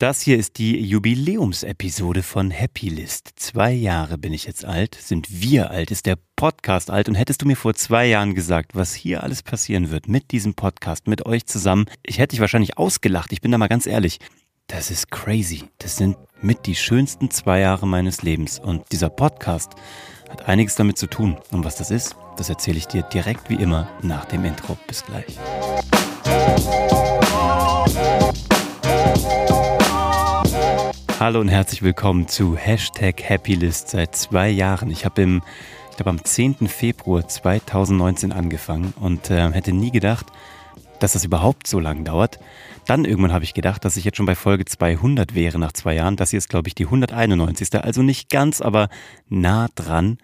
Das hier ist die Jubiläumsepisode von Happy List. Zwei Jahre bin ich jetzt alt, sind wir alt, ist der Podcast alt und hättest du mir vor zwei Jahren gesagt, was hier alles passieren wird mit diesem Podcast, mit euch zusammen, ich hätte dich wahrscheinlich ausgelacht, ich bin da mal ganz ehrlich. Das ist crazy. Das sind mit die schönsten zwei Jahre meines Lebens und dieser Podcast hat einiges damit zu tun. Und was das ist, das erzähle ich dir direkt wie immer nach dem Intro. Bis gleich. Hallo und herzlich willkommen zu Hashtag Happylist seit zwei Jahren. Ich habe im, ich glaube am 10. Februar 2019 angefangen und äh, hätte nie gedacht, dass das überhaupt so lang dauert. Dann irgendwann habe ich gedacht, dass ich jetzt schon bei Folge 200 wäre nach zwei Jahren. Das hier ist, glaube ich, die 191. Also nicht ganz, aber nah dran.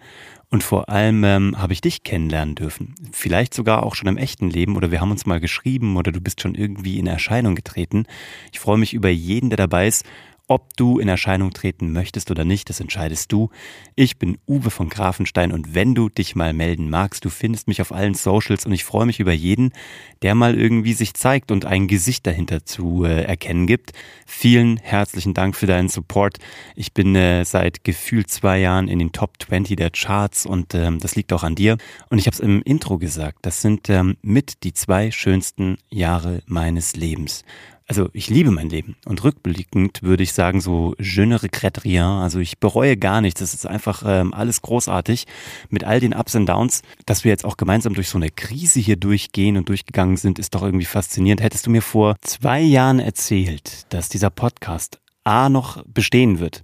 Und vor allem ähm, habe ich dich kennenlernen dürfen. Vielleicht sogar auch schon im echten Leben oder wir haben uns mal geschrieben oder du bist schon irgendwie in Erscheinung getreten. Ich freue mich über jeden, der dabei ist ob du in Erscheinung treten möchtest oder nicht, das entscheidest du. Ich bin Uwe von Grafenstein und wenn du dich mal melden magst, du findest mich auf allen Socials und ich freue mich über jeden, der mal irgendwie sich zeigt und ein Gesicht dahinter zu äh, erkennen gibt. Vielen herzlichen Dank für deinen Support. Ich bin äh, seit gefühlt zwei Jahren in den Top 20 der Charts und ähm, das liegt auch an dir. Und ich habe es im Intro gesagt, das sind ähm, mit die zwei schönsten Jahre meines Lebens also ich liebe mein Leben. Und rückblickend würde ich sagen so je ne regrette rien, also ich bereue gar nichts, das ist einfach ähm, alles großartig. Mit all den Ups und Downs, dass wir jetzt auch gemeinsam durch so eine Krise hier durchgehen und durchgegangen sind, ist doch irgendwie faszinierend. Hättest du mir vor zwei Jahren erzählt, dass dieser Podcast A noch bestehen wird,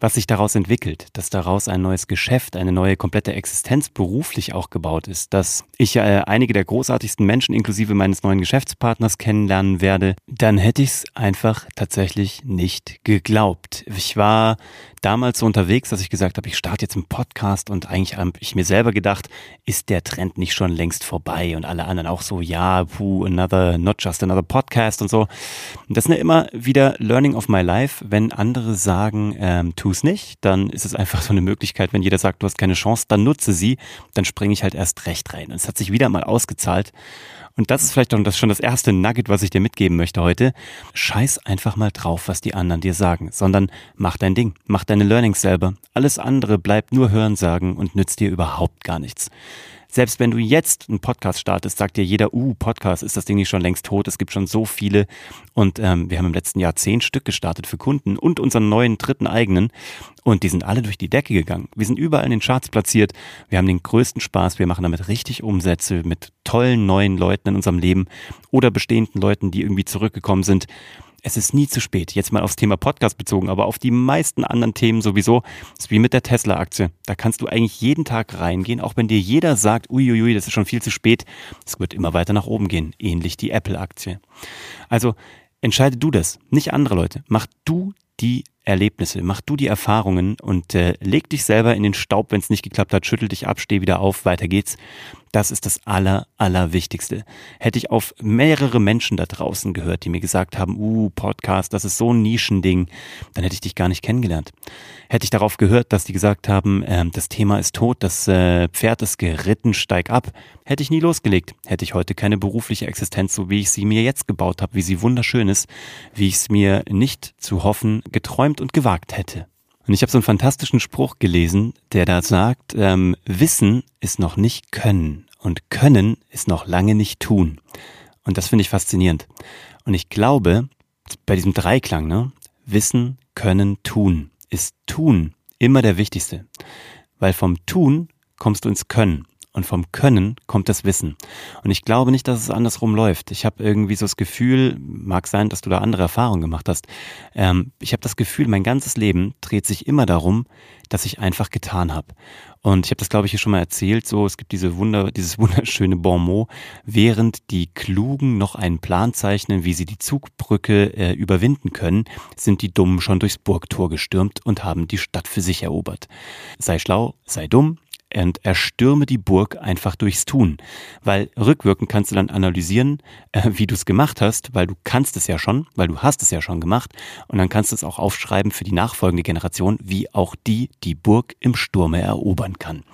was sich daraus entwickelt, dass daraus ein neues Geschäft, eine neue komplette Existenz beruflich auch gebaut ist, dass ich äh, einige der großartigsten Menschen inklusive meines neuen Geschäftspartners kennenlernen werde, dann hätte ich es einfach tatsächlich nicht geglaubt. Ich war damals so unterwegs, dass ich gesagt habe, ich starte jetzt einen Podcast und eigentlich habe ich mir selber gedacht, ist der Trend nicht schon längst vorbei und alle anderen auch so, ja, puh, another, not just another podcast und so. Das ist ja immer wieder Learning of my life, wenn andere sagen, ähm, tu es nicht, dann ist es einfach so eine Möglichkeit, wenn jeder sagt, du hast keine Chance, dann nutze sie, dann springe ich halt erst recht rein. Und es hat sich wieder mal ausgezahlt. Und das ist vielleicht auch das schon das erste Nugget, was ich dir mitgeben möchte heute. Scheiß einfach mal drauf, was die anderen dir sagen, sondern mach dein Ding, mach deine Learnings selber. Alles andere bleibt nur Hören sagen und nützt dir überhaupt gar nichts. Selbst wenn du jetzt einen Podcast startest, sagt dir jeder, uh, Podcast, ist das Ding nicht schon längst tot? Es gibt schon so viele. Und ähm, wir haben im letzten Jahr zehn Stück gestartet für Kunden und unseren neuen dritten eigenen. Und die sind alle durch die Decke gegangen. Wir sind überall in den Charts platziert. Wir haben den größten Spaß. Wir machen damit richtig Umsätze mit tollen neuen Leuten in unserem Leben oder bestehenden Leuten, die irgendwie zurückgekommen sind es ist nie zu spät. Jetzt mal aufs Thema Podcast bezogen, aber auf die meisten anderen Themen sowieso. Ist wie mit der Tesla-Aktie. Da kannst du eigentlich jeden Tag reingehen, auch wenn dir jeder sagt, uiuiui, das ist schon viel zu spät. Es wird immer weiter nach oben gehen. Ähnlich die Apple-Aktie. Also entscheide du das, nicht andere Leute. Mach du die Erlebnisse, mach du die Erfahrungen und äh, leg dich selber in den Staub, wenn es nicht geklappt hat, schüttel dich ab, steh wieder auf, weiter geht's. Das ist das aller, allerwichtigste. Hätte ich auf mehrere Menschen da draußen gehört, die mir gesagt haben, uh, Podcast, das ist so ein Nischending, dann hätte ich dich gar nicht kennengelernt. Hätte ich darauf gehört, dass die gesagt haben, äh, das Thema ist tot, das äh, Pferd ist geritten, steig ab, hätte ich nie losgelegt. Hätte ich heute keine berufliche Existenz, so wie ich sie mir jetzt gebaut habe, wie sie wunderschön ist, wie ich es mir nicht zu hoffen geträumt und gewagt hätte. Und ich habe so einen fantastischen Spruch gelesen, der da sagt, ähm, Wissen ist noch nicht Können und Können ist noch lange nicht Tun. Und das finde ich faszinierend. Und ich glaube, bei diesem Dreiklang, ne, Wissen, Können, Tun, ist Tun immer der wichtigste. Weil vom Tun kommst du ins Können. Und vom Können kommt das Wissen. Und ich glaube nicht, dass es andersrum läuft. Ich habe irgendwie so das Gefühl, mag sein, dass du da andere Erfahrungen gemacht hast. Ähm, ich habe das Gefühl, mein ganzes Leben dreht sich immer darum, dass ich einfach getan habe. Und ich habe das, glaube ich, hier schon mal erzählt. So, es gibt diese Wunder, dieses wunderschöne Bonmot, während die Klugen noch einen Plan zeichnen, wie sie die Zugbrücke äh, überwinden können, sind die Dummen schon durchs Burgtor gestürmt und haben die Stadt für sich erobert. Sei schlau, sei dumm, und erstürme die Burg einfach durchs Tun. Weil rückwirkend kannst du dann analysieren, äh, wie du es gemacht hast, weil du kannst es ja schon, weil du hast es ja schon gemacht. Und dann kannst du es auch aufschreiben für die nachfolgende Generation, wie auch die die Burg im Sturme erobern kann.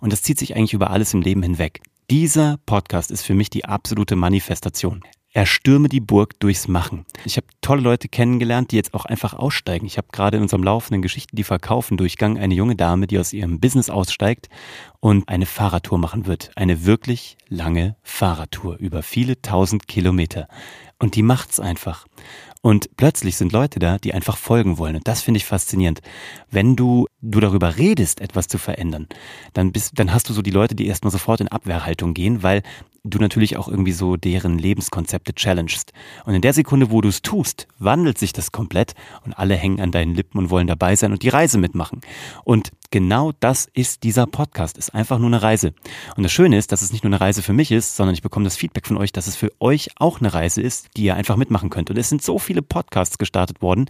Und das zieht sich eigentlich über alles im Leben hinweg. Dieser Podcast ist für mich die absolute Manifestation. Erstürme die Burg durchs Machen. Ich habe tolle Leute kennengelernt, die jetzt auch einfach aussteigen. Ich habe gerade in unserem laufenden Geschichten, die verkaufen, Durchgang eine junge Dame, die aus ihrem Business aussteigt und eine Fahrradtour machen wird. Eine wirklich lange Fahrradtour über viele tausend Kilometer. Und die macht's einfach. Und plötzlich sind Leute da, die einfach folgen wollen. Und das finde ich faszinierend. Wenn du, du darüber redest, etwas zu verändern, dann bist, dann hast du so die Leute, die erstmal sofort in Abwehrhaltung gehen, weil du natürlich auch irgendwie so deren Lebenskonzepte challengest. Und in der Sekunde, wo du es tust, wandelt sich das komplett und alle hängen an deinen Lippen und wollen dabei sein und die Reise mitmachen. Und genau das ist dieser Podcast, ist einfach nur eine Reise. Und das Schöne ist, dass es nicht nur eine Reise für mich ist, sondern ich bekomme das Feedback von euch, dass es für euch auch eine Reise ist, die ihr einfach mitmachen könnt. Und es sind so viele Podcasts gestartet worden,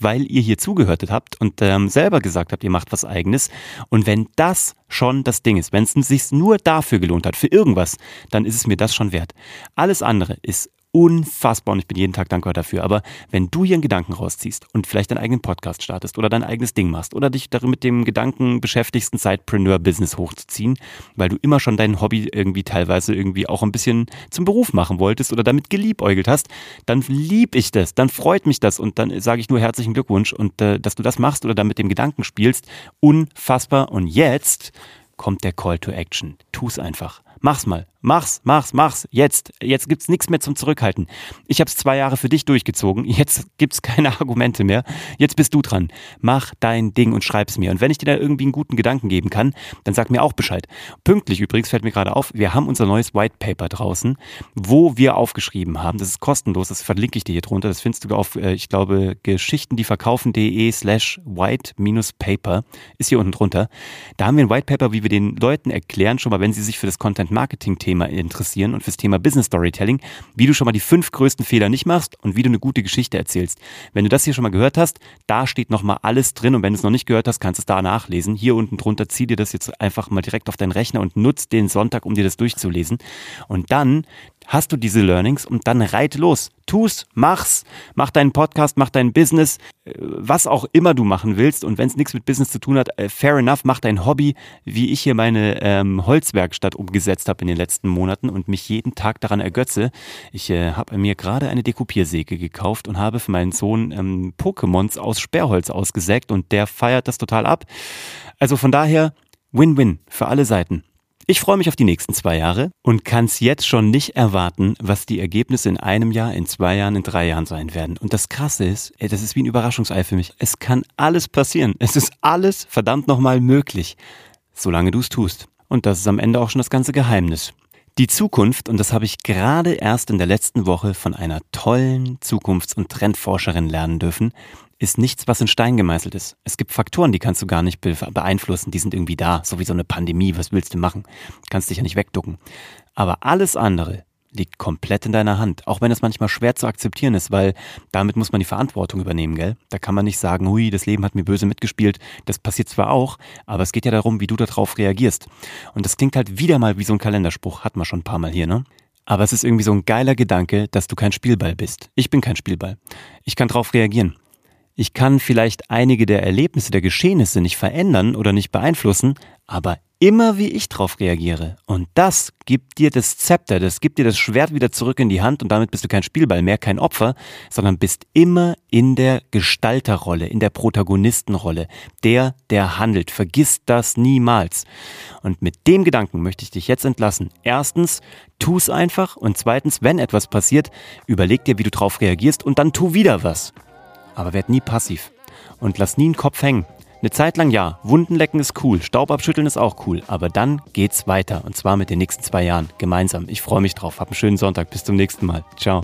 weil ihr hier zugehört habt und ähm, selber gesagt habt, ihr macht was eigenes. Und wenn das schon das Ding ist, wenn es sich nur dafür gelohnt hat, für irgendwas, dann ist es mir das schon wert. Alles andere ist unfassbar und ich bin jeden Tag dankbar dafür. Aber wenn du hier einen Gedanken rausziehst und vielleicht deinen eigenen Podcast startest oder dein eigenes Ding machst oder dich darin mit dem Gedanken beschäftigst, ein Sidepreneur-Business hochzuziehen, weil du immer schon dein Hobby irgendwie teilweise irgendwie auch ein bisschen zum Beruf machen wolltest oder damit geliebäugelt hast, dann lieb ich das, dann freut mich das und dann sage ich nur herzlichen Glückwunsch und äh, dass du das machst oder damit dem Gedanken spielst, unfassbar. Und jetzt kommt der Call to Action. Tu's einfach. Mach's mal. Mach's, mach's, mach's. Jetzt. Jetzt gibt's nichts mehr zum Zurückhalten. Ich hab's zwei Jahre für dich durchgezogen. Jetzt gibt's keine Argumente mehr. Jetzt bist du dran. Mach dein Ding und schreib's mir. Und wenn ich dir da irgendwie einen guten Gedanken geben kann, dann sag mir auch Bescheid. Pünktlich übrigens fällt mir gerade auf, wir haben unser neues White Paper draußen, wo wir aufgeschrieben haben. Das ist kostenlos. Das verlinke ich dir hier drunter. Das findest du auf, äh, ich glaube, geschichtendieverkaufen.de slash white-paper. Ist hier unten drunter. Da haben wir ein White Paper, wie wir den Leuten erklären, schon mal, wenn sie sich für das Content Marketing Thema Thema interessieren und fürs Thema Business Storytelling, wie du schon mal die fünf größten Fehler nicht machst und wie du eine gute Geschichte erzählst. Wenn du das hier schon mal gehört hast, da steht nochmal alles drin und wenn du es noch nicht gehört hast, kannst du es da nachlesen. Hier unten drunter zieh dir das jetzt einfach mal direkt auf deinen Rechner und nutz den Sonntag, um dir das durchzulesen. Und dann hast du diese Learnings und dann reit los. Tu's, mach's, mach deinen Podcast, mach dein Business, äh, was auch immer du machen willst. Und wenn es nichts mit Business zu tun hat, äh, fair enough, mach dein Hobby, wie ich hier meine ähm, Holzwerkstatt umgesetzt habe in den letzten Monaten und mich jeden Tag daran ergötze. Ich äh, habe mir gerade eine Dekupiersäge gekauft und habe für meinen Sohn ähm, Pokémons aus Sperrholz ausgesägt und der feiert das total ab. Also von daher Win-Win für alle Seiten. Ich freue mich auf die nächsten zwei Jahre und kann es jetzt schon nicht erwarten, was die Ergebnisse in einem Jahr, in zwei Jahren, in drei Jahren sein werden. Und das Krasse ist, ey, das ist wie ein Überraschungsei für mich. Es kann alles passieren. Es ist alles verdammt nochmal möglich, solange du es tust. Und das ist am Ende auch schon das ganze Geheimnis. Die Zukunft, und das habe ich gerade erst in der letzten Woche von einer tollen Zukunfts- und Trendforscherin lernen dürfen, ist nichts, was in Stein gemeißelt ist. Es gibt Faktoren, die kannst du gar nicht beeinflussen, die sind irgendwie da, so wie so eine Pandemie, was willst du machen? Kannst dich ja nicht wegducken. Aber alles andere liegt komplett in deiner Hand, auch wenn es manchmal schwer zu akzeptieren ist, weil damit muss man die Verantwortung übernehmen, gell? Da kann man nicht sagen, hui, das Leben hat mir böse mitgespielt. Das passiert zwar auch, aber es geht ja darum, wie du darauf reagierst. Und das klingt halt wieder mal wie so ein Kalenderspruch, hat man schon ein paar Mal hier, ne? Aber es ist irgendwie so ein geiler Gedanke, dass du kein Spielball bist. Ich bin kein Spielball. Ich kann drauf reagieren. Ich kann vielleicht einige der Erlebnisse, der Geschehnisse nicht verändern oder nicht beeinflussen, aber immer wie ich drauf reagiere. Und das gibt dir das Zepter, das gibt dir das Schwert wieder zurück in die Hand und damit bist du kein Spielball mehr, kein Opfer, sondern bist immer in der Gestalterrolle, in der Protagonistenrolle, der, der handelt. Vergiss das niemals. Und mit dem Gedanken möchte ich dich jetzt entlassen. Erstens, tu es einfach und zweitens, wenn etwas passiert, überleg dir, wie du drauf reagierst und dann tu wieder was. Aber werd nie passiv. Und lass nie einen Kopf hängen. Eine Zeit lang ja, Wunden lecken ist cool, Staub abschütteln ist auch cool, aber dann geht's weiter und zwar mit den nächsten zwei Jahren gemeinsam. Ich freue mich drauf. Hab einen schönen Sonntag. Bis zum nächsten Mal. Ciao.